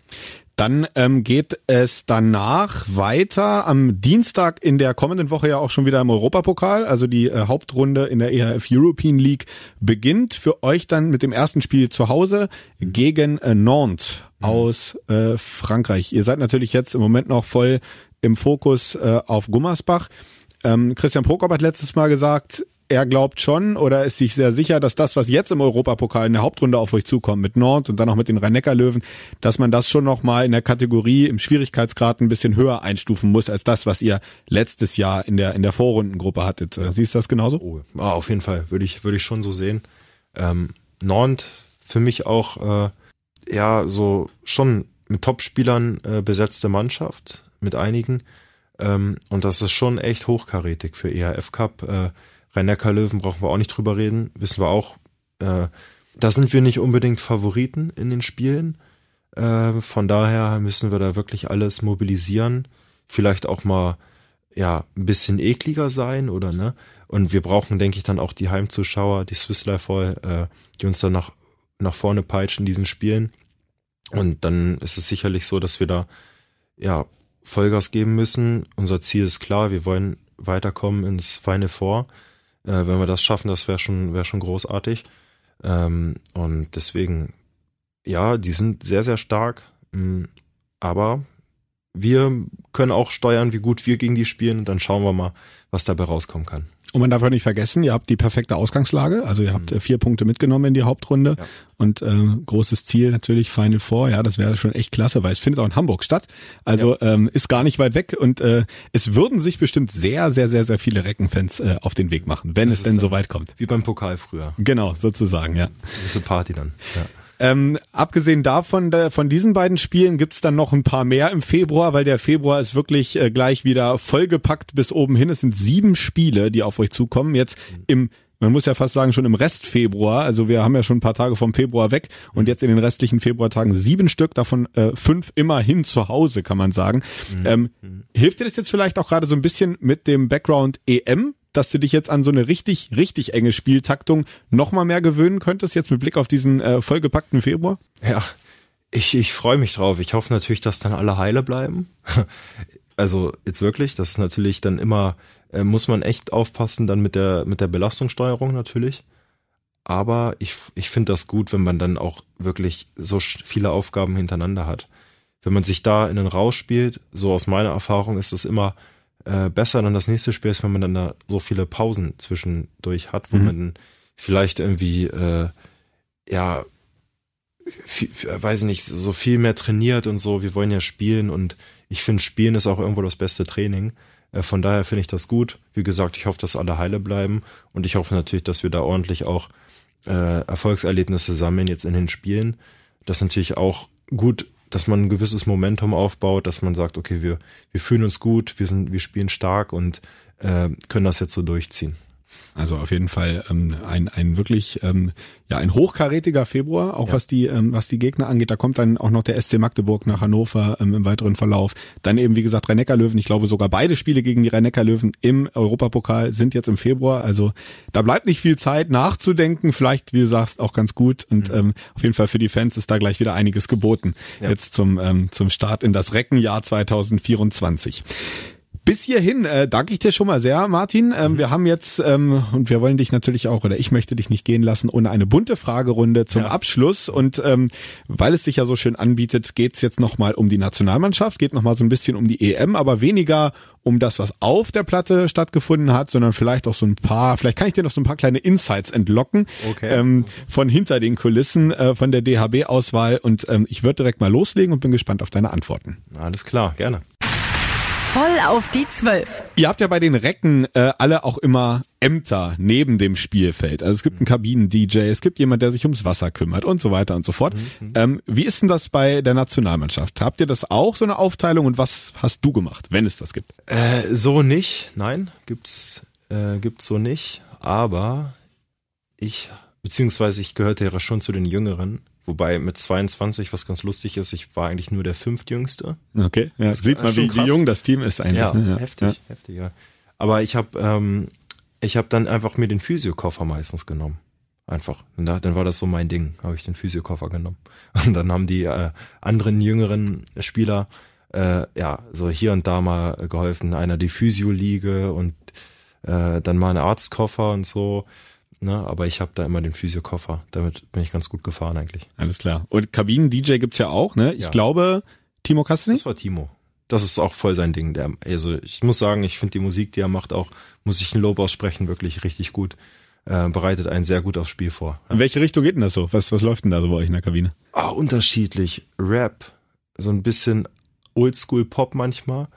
Dann ähm, geht es danach weiter am Dienstag in der kommenden Woche ja auch schon wieder im Europapokal. Also die äh, Hauptrunde in der EHF European League beginnt für euch dann mit dem ersten Spiel zu Hause gegen äh, Nantes mhm. aus äh, Frankreich. Ihr seid natürlich jetzt im Moment noch voll im Fokus äh, auf Gummersbach. Ähm, Christian Prokop hat letztes Mal gesagt, er glaubt schon oder ist sich sehr sicher, dass das, was jetzt im Europapokal in der Hauptrunde auf euch zukommt, mit Nord und dann auch mit den Rhein-Neckar-Löwen, dass man das schon nochmal in der Kategorie im Schwierigkeitsgrad ein bisschen höher einstufen muss, als das, was ihr letztes Jahr in der, in der Vorrundengruppe hattet. Ja. Siehst du das genauso? Oh, auf jeden Fall, würde ich, würde ich schon so sehen. Ähm, Nord für mich auch, äh, ja, so schon mit Topspielern äh, besetzte Mannschaft, mit einigen. Ähm, und das ist schon echt hochkarätig für ERF Cup. Äh, Rhein-Neckar-Löwen brauchen wir auch nicht drüber reden. Wissen wir auch, äh, da sind wir nicht unbedingt Favoriten in den Spielen. Äh, von daher müssen wir da wirklich alles mobilisieren. Vielleicht auch mal ja ein bisschen ekliger sein oder ne? Und wir brauchen, denke ich, dann auch die Heimzuschauer, die Swiss Life Voll, äh, die uns dann nach nach vorne peitschen in diesen Spielen. Und dann ist es sicherlich so, dass wir da ja Vollgas geben müssen. Unser Ziel ist klar, wir wollen weiterkommen ins Feine Vor. Äh, wenn wir das schaffen, das wäre schon, wäre schon großartig. Ähm, und deswegen, ja, die sind sehr, sehr stark. Mm, aber wir können auch steuern, wie gut wir gegen die spielen. Und dann schauen wir mal, was dabei rauskommen kann. Und man darf auch nicht vergessen, ihr habt die perfekte Ausgangslage. Also ihr habt mhm. vier Punkte mitgenommen in die Hauptrunde. Ja. Und äh, großes Ziel natürlich Final Four. Ja, das wäre schon echt klasse, weil es findet auch in Hamburg statt. Also ja. ähm, ist gar nicht weit weg. Und äh, es würden sich bestimmt sehr, sehr, sehr, sehr viele Reckenfans äh, auf den Weg machen, wenn das es denn so weit kommt. Wie beim Pokal früher. Genau, sozusagen, ja. Diese Party dann. Ja. Ähm, abgesehen davon, da, von diesen beiden Spielen gibt's dann noch ein paar mehr im Februar, weil der Februar ist wirklich äh, gleich wieder vollgepackt bis oben hin. Es sind sieben Spiele, die auf euch zukommen. Jetzt im man muss ja fast sagen, schon im Rest Februar, also wir haben ja schon ein paar Tage vom Februar weg und jetzt in den restlichen Februartagen sieben Stück, davon äh, fünf immerhin zu Hause, kann man sagen. Mhm. Ähm, hilft dir das jetzt vielleicht auch gerade so ein bisschen mit dem Background EM? Dass du dich jetzt an so eine richtig, richtig enge Spieltaktung nochmal mehr gewöhnen könntest, jetzt mit Blick auf diesen äh, vollgepackten Februar? Ja, ich, ich freue mich drauf. Ich hoffe natürlich, dass dann alle heile bleiben. also jetzt wirklich, das ist natürlich dann immer, äh, muss man echt aufpassen dann mit der, mit der Belastungssteuerung natürlich. Aber ich, ich finde das gut, wenn man dann auch wirklich so viele Aufgaben hintereinander hat. Wenn man sich da in den Rausch spielt, so aus meiner Erfahrung ist es immer äh, besser dann das nächste Spiel ist, wenn man dann da so viele Pausen zwischendurch hat, wo mhm. man vielleicht irgendwie, äh, ja, viel, weiß ich nicht, so viel mehr trainiert und so. Wir wollen ja spielen und ich finde, Spielen ist auch irgendwo das beste Training. Äh, von daher finde ich das gut. Wie gesagt, ich hoffe, dass alle heile bleiben und ich hoffe natürlich, dass wir da ordentlich auch äh, Erfolgserlebnisse sammeln jetzt in den Spielen. Das natürlich auch gut dass man ein gewisses Momentum aufbaut, dass man sagt, okay, wir, wir fühlen uns gut, wir sind, wir spielen stark und äh, können das jetzt so durchziehen. Also auf jeden Fall ähm, ein, ein wirklich ähm, ja ein hochkarätiger Februar, auch ja. was die ähm, was die Gegner angeht. Da kommt dann auch noch der SC Magdeburg nach Hannover ähm, im weiteren Verlauf. Dann eben wie gesagt rhein löwen Ich glaube sogar beide Spiele gegen die rhein löwen im Europapokal sind jetzt im Februar. Also da bleibt nicht viel Zeit nachzudenken. Vielleicht wie du sagst auch ganz gut und mhm. ähm, auf jeden Fall für die Fans ist da gleich wieder einiges geboten ja. jetzt zum ähm, zum Start in das Reckenjahr 2024. Bis hierhin äh, danke ich dir schon mal sehr, Martin. Ähm, mhm. Wir haben jetzt, ähm, und wir wollen dich natürlich auch, oder ich möchte dich nicht gehen lassen, ohne eine bunte Fragerunde zum ja. Abschluss. Und ähm, weil es sich ja so schön anbietet, geht's jetzt nochmal um die Nationalmannschaft, geht nochmal so ein bisschen um die EM, aber weniger um das, was auf der Platte stattgefunden hat, sondern vielleicht auch so ein paar, vielleicht kann ich dir noch so ein paar kleine Insights entlocken okay. ähm, von hinter den Kulissen äh, von der DHB-Auswahl. Und ähm, ich würde direkt mal loslegen und bin gespannt auf deine Antworten. Alles klar, gerne. Voll auf die Zwölf. Ihr habt ja bei den Recken äh, alle auch immer Ämter neben dem Spielfeld. Also es gibt einen Kabinen-DJ, es gibt jemand, der sich ums Wasser kümmert und so weiter und so fort. Mhm. Ähm, wie ist denn das bei der Nationalmannschaft? Habt ihr das auch so eine Aufteilung und was hast du gemacht, wenn es das gibt? Äh, so nicht, nein, gibt's äh, gibt's so nicht. Aber ich beziehungsweise ich gehörte ja schon zu den Jüngeren Wobei mit 22, was ganz lustig ist, ich war eigentlich nur der fünftjüngste. Okay, ja, das sieht man, wie, wie jung das Team ist eigentlich. Ja, ne? ja heftig, ja. heftig, ja. Aber ich habe ähm, ich habe dann einfach mir den Physiokoffer meistens genommen. Einfach. Und da, dann war das so mein Ding, habe ich den Physiokoffer genommen. Und dann haben die äh, anderen jüngeren Spieler äh, ja so hier und da mal geholfen. Einer die Physio-Liege und äh, dann mal einen Arztkoffer und so. Ne, aber ich habe da immer den Physiokoffer. Damit bin ich ganz gut gefahren eigentlich. Alles klar. Und Kabinen-DJ gibt's ja auch, ne? Ich ja. glaube, Timo Kastner? Das war Timo. Das ist auch voll sein Ding. Der, also ich muss sagen, ich finde die Musik, die er macht, auch, muss ich ein Lob aussprechen, wirklich richtig gut. Äh, bereitet einen sehr gut aufs Spiel vor. In welche Richtung geht denn das so? Was, was läuft denn da so bei euch in der Kabine? Ah, unterschiedlich. Rap, so ein bisschen Oldschool Pop manchmal,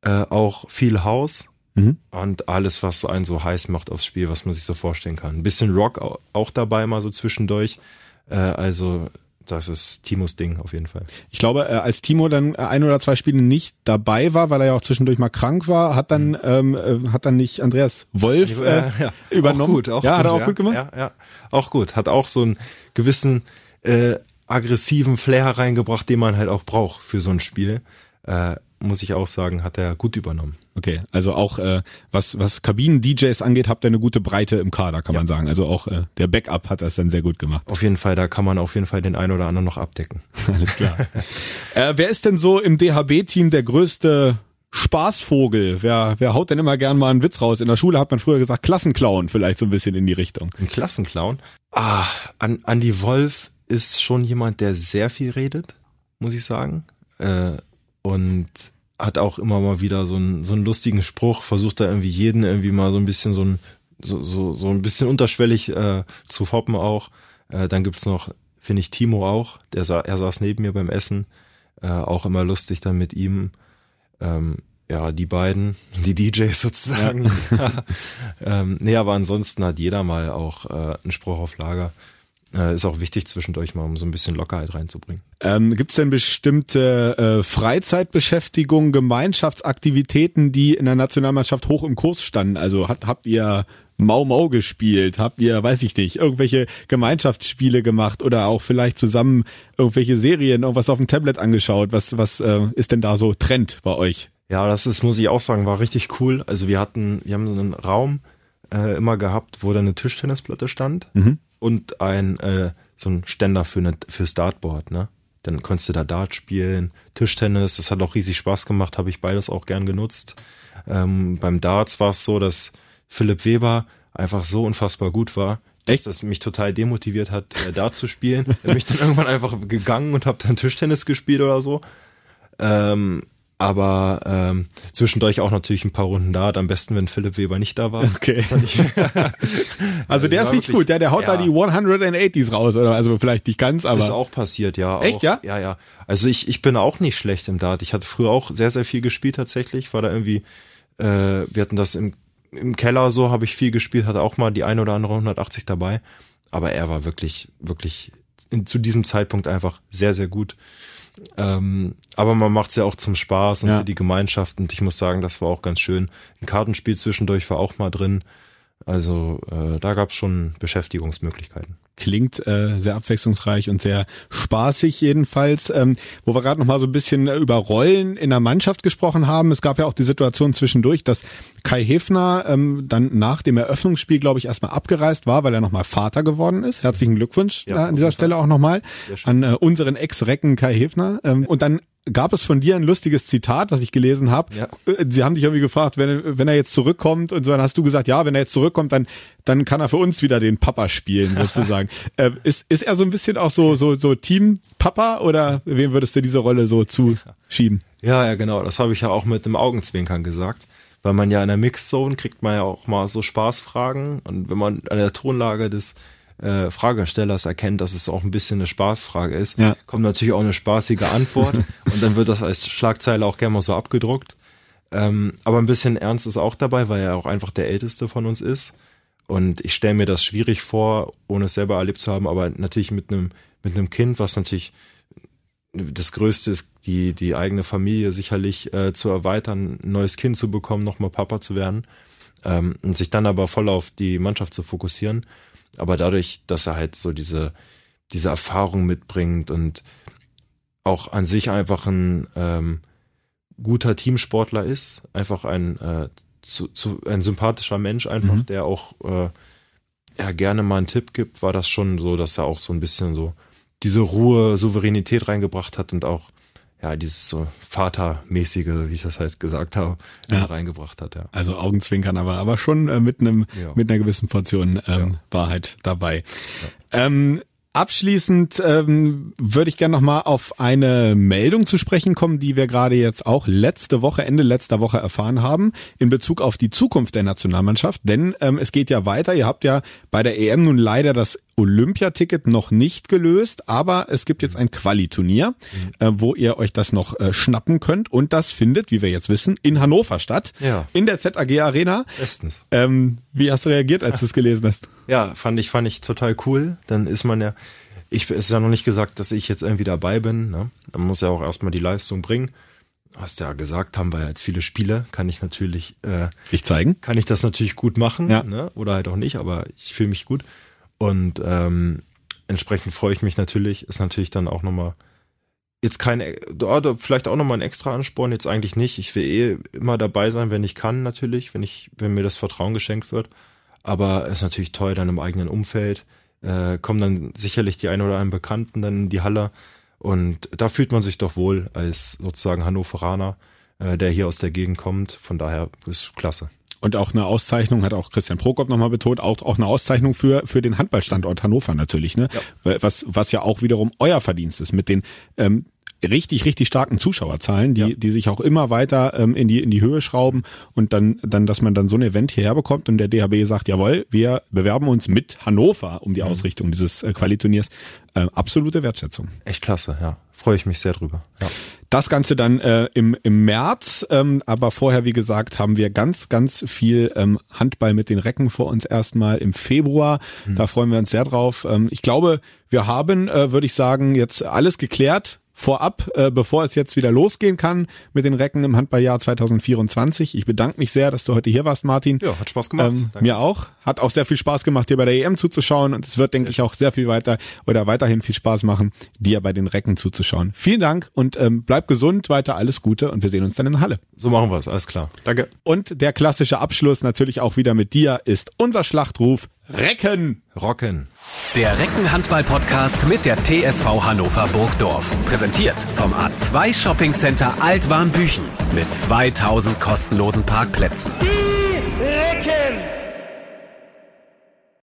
äh, auch viel House Mhm. Und alles, was einen so heiß macht aufs Spiel, was man sich so vorstellen kann. Ein bisschen Rock auch dabei, mal so zwischendurch. Äh, also das ist Timos Ding auf jeden Fall. Ich glaube, äh, als Timo dann ein oder zwei Spiele nicht dabei war, weil er ja auch zwischendurch mal krank war, hat dann mhm. ähm, äh, hat dann nicht Andreas Wolf äh, ja, übernommen. Auch gut, auch ja, gut, hat er auch ja, gut gemacht. Ja, ja, auch gut. Hat auch so einen gewissen äh, aggressiven Flair reingebracht, den man halt auch braucht für so ein Spiel. Äh, muss ich auch sagen, hat er gut übernommen. Okay, also auch äh, was was Kabinen-DJs angeht, habt ihr eine gute Breite im Kader, kann ja. man sagen. Also auch äh, der Backup hat das dann sehr gut gemacht. Auf jeden Fall, da kann man auf jeden Fall den einen oder anderen noch abdecken. Alles klar. äh, wer ist denn so im DHB-Team der größte Spaßvogel? Wer, wer haut denn immer gern mal einen Witz raus? In der Schule hat man früher gesagt Klassenclown, vielleicht so ein bisschen in die Richtung. Ein Klassenclown? Ah, an, Andy Wolf ist schon jemand, der sehr viel redet, muss ich sagen. Äh, und hat auch immer mal wieder so einen, so einen lustigen Spruch, versucht da irgendwie jeden irgendwie mal so ein bisschen so ein, so, so, so ein bisschen unterschwellig äh, zu foppen auch. Äh, dann gibt's noch, finde ich, Timo auch, der sa er saß neben mir beim Essen, äh, auch immer lustig dann mit ihm. Ähm, ja, die beiden, die DJs sozusagen. Ja. ähm, nee, aber ansonsten hat jeder mal auch äh, einen Spruch auf Lager. Äh, ist auch wichtig zwischendurch mal, um so ein bisschen Lockerheit reinzubringen. Ähm, Gibt es denn bestimmte äh, Freizeitbeschäftigungen, Gemeinschaftsaktivitäten, die in der Nationalmannschaft hoch im Kurs standen? Also hat, habt ihr Mau Mau gespielt? Habt ihr, weiß ich nicht, irgendwelche Gemeinschaftsspiele gemacht oder auch vielleicht zusammen irgendwelche Serien, irgendwas auf dem Tablet angeschaut? Was, was äh, ist denn da so Trend bei euch? Ja, das ist, muss ich auch sagen, war richtig cool. Also wir hatten, wir haben so einen Raum äh, immer gehabt, wo da eine Tischtennisplatte stand. Mhm und ein äh, so ein Ständer für eine, fürs Dartboard, ne? Dann konntest du da Dart spielen, Tischtennis, das hat auch riesig Spaß gemacht, habe ich beides auch gern genutzt. Ähm, beim Darts war es so, dass Philipp Weber einfach so unfassbar gut war, dass Echt? das mich total demotiviert hat, äh, Dart zu spielen. Bin ich dann irgendwann einfach gegangen und habe dann Tischtennis gespielt oder so. Ähm, aber ähm, zwischendurch auch natürlich ein paar Runden da. Am besten, wenn Philipp Weber nicht da war. Okay. also der ist nicht gut, der, der haut ja. da die 180s raus oder also vielleicht nicht ganz, aber ist auch passiert, ja. Echt, auch, ja? Ja, ja. Also ich ich bin auch nicht schlecht im Dart. Ich hatte früher auch sehr sehr viel gespielt tatsächlich. War da irgendwie, äh, wir hatten das im im Keller so, habe ich viel gespielt, hatte auch mal die ein oder andere 180 dabei. Aber er war wirklich wirklich in, zu diesem Zeitpunkt einfach sehr sehr gut. Ähm, aber man macht's ja auch zum Spaß und ja. für die Gemeinschaft. Und ich muss sagen, das war auch ganz schön. Ein Kartenspiel zwischendurch war auch mal drin. Also äh, da gab's schon Beschäftigungsmöglichkeiten. Klingt äh, sehr abwechslungsreich und sehr spaßig jedenfalls. Ähm, wo wir gerade noch mal so ein bisschen über Rollen in der Mannschaft gesprochen haben. Es gab ja auch die Situation zwischendurch, dass Kai Hefner ähm, dann nach dem Eröffnungsspiel, glaube ich, erstmal abgereist war, weil er nochmal Vater geworden ist. Herzlichen Glückwunsch ja, an dieser Stelle auch nochmal an äh, unseren Ex-Recken Kai Hefner. Ähm, und dann gab es von dir ein lustiges Zitat, was ich gelesen habe. Ja. Äh, Sie haben dich irgendwie gefragt, wenn, wenn er jetzt zurückkommt und so, dann hast du gesagt, ja, wenn er jetzt zurückkommt, dann, dann kann er für uns wieder den Papa spielen, sozusagen. äh, ist, ist er so ein bisschen auch so, so, so Team-Papa oder wem würdest du diese Rolle so zuschieben? Ja, ja, genau. Das habe ich ja auch mit dem Augenzwinkern gesagt. Weil man ja in der Mixzone kriegt man ja auch mal so Spaßfragen. Und wenn man an der Tonlage des äh, Fragestellers erkennt, dass es auch ein bisschen eine Spaßfrage ist, Ja. kommt natürlich auch eine spaßige Antwort. und dann wird das als Schlagzeile auch gerne mal so abgedruckt. Ähm, aber ein bisschen Ernst ist auch dabei, weil er auch einfach der Älteste von uns ist. Und ich stelle mir das schwierig vor, ohne es selber erlebt zu haben, aber natürlich mit einem mit einem Kind, was natürlich das Größte ist, die, die eigene Familie sicherlich äh, zu erweitern, ein neues Kind zu bekommen, nochmal Papa zu werden ähm, und sich dann aber voll auf die Mannschaft zu fokussieren. Aber dadurch, dass er halt so diese, diese Erfahrung mitbringt und auch an sich einfach ein ähm, guter Teamsportler ist, einfach ein, äh, zu, zu, ein sympathischer Mensch einfach, Mhm. der auch äh, ja, gerne mal einen Tipp gibt, war das schon so, dass er auch so ein bisschen so diese Ruhe, Souveränität reingebracht hat und auch ja dieses so Vatermäßige, wie ich das halt gesagt habe, Ja. ja. reingebracht hat. Ja. Also Augenzwinkern, aber, aber schon äh, mit einem, Ja. mit einer gewissen Portion ähm, Wahrheit dabei. Ähm, abschließend ähm, würde ich gerne noch mal auf eine Meldung zu sprechen kommen, die wir gerade jetzt auch letzte Woche, Ende letzter Woche erfahren haben, in Bezug auf die Zukunft der Nationalmannschaft. Denn ähm, es geht ja weiter. Ihr habt ja bei der EM nun leider das Olympiaticket noch nicht gelöst, aber es gibt jetzt ein Quali-Turnier, äh, wo ihr euch das noch äh, schnappen könnt. Und das findet, wie wir jetzt wissen, in Hannover statt. Ja. In der ZAG Arena. Bestens. Ähm, wie hast du reagiert, als du es gelesen hast? Ja, fand ich, fand ich total cool. Dann ist man ja, ich, es ist ja noch nicht gesagt, dass ich jetzt irgendwie dabei bin. Ne? Man muss ja auch erstmal die Leistung bringen. Hast ja gesagt, haben wir ja jetzt viele Spiele, kann ich natürlich, äh, Ich zeigen. kann ich das natürlich gut machen, Ja. ne? oder halt auch nicht, aber ich fühle mich gut. Und ähm, entsprechend freue ich mich natürlich, ist natürlich dann auch nochmal jetzt kein, ja, da vielleicht auch nochmal ein extra Ansporn, jetzt eigentlich nicht. Ich will eh immer dabei sein, wenn ich kann, natürlich, wenn ich, wenn mir das Vertrauen geschenkt wird. Aber es ist natürlich toll, dann im eigenen Umfeld, äh, kommen dann sicherlich die ein oder anderen Bekannten dann in die Halle. Und da fühlt man sich doch wohl als sozusagen Hannoveraner, äh, der hier aus der Gegend kommt. Von daher ist klasse. Und auch eine Auszeichnung, hat auch Christian Prokop nochmal betont, auch, auch eine Auszeichnung für, für den Handballstandort Hannover natürlich, ne? Was, was ja auch wiederum euer Verdienst ist mit den ähm, richtig, richtig starken Zuschauerzahlen, die, Ja. die sich auch immer weiter ähm, in, die, in die Höhe schrauben und dann, dann, dass man dann so ein Event hierher bekommt und der DHB sagt, jawohl, wir bewerben uns mit Hannover um die Ausrichtung dieses äh, Qualiturniers. Äh, absolute Wertschätzung. Echt klasse, ja. Freue ich mich sehr drüber. Ja. Das Ganze dann äh, im, im März, ähm, aber vorher, wie gesagt, haben wir ganz, ganz viel ähm, Handball mit den Recken vor uns erstmal im Februar. Da freuen wir uns sehr drauf. Ähm, ich glaube, wir haben, äh, würde ich sagen, jetzt alles geklärt vorab, äh, bevor es jetzt wieder losgehen kann mit den Recken im Handballjahr 2024. Ich bedanke mich sehr, dass du heute hier warst, Martin. ja, hat Spaß gemacht. Ähm, mir auch. Hat auch sehr viel Spaß gemacht, dir bei der EM zuzuschauen und es wird, denke ich, auch sehr viel weiter oder weiterhin viel Spaß machen, dir bei den Recken zuzuschauen. Vielen Dank und ähm, bleib gesund, weiter alles Gute und wir sehen uns dann in der Halle. So machen wir es, alles klar. Danke. Und der klassische Abschluss natürlich auch wieder mit dir ist unser Schlachtruf Recken. Rocken. Der Reckenhandball-Podcast mit der TSV Hannover Burgdorf. Präsentiert vom A2 Shopping Center Altwarmbüchen mit 2000 kostenlosen Parkplätzen.